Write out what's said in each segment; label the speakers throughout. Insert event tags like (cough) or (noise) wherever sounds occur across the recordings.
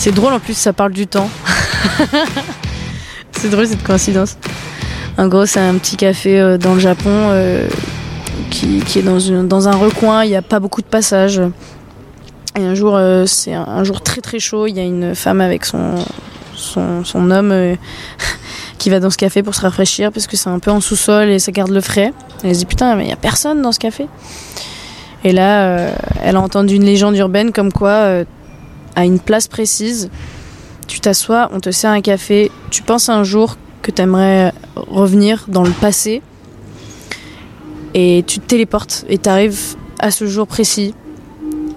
Speaker 1: C'est drôle en plus, ça parle du temps. (laughs) c'est drôle cette coïncidence. En gros, c'est un petit café euh, dans le Japon euh, qui, est dans, un recoin, il n'y a pas beaucoup de passages. Et un jour, euh, c'est un, jour très très chaud, il y a une femme avec son, son, homme (laughs) qui va dans ce café pour se rafraîchir parce que c'est un peu en sous-sol et ça garde le frais. Elle se dit putain, mais il n'y a personne dans ce café. Et là, elle a entendu une légende urbaine comme quoi, à une place précise, tu t'assois, on te sert un café, tu penses un jour que tu aimerais revenir dans le passé et tu te téléportes et tu arrives à ce jour précis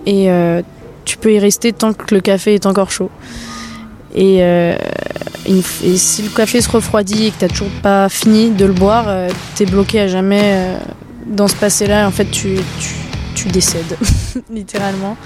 Speaker 1: et euh, tu peux y rester tant que le café est encore chaud. Et, euh, si le café se refroidit et que tu toujours pas fini de le boire, euh, t'es bloqué à jamais euh, dans ce passé-là. En fait, tu, tu, tu décèdes, (laughs) littéralement.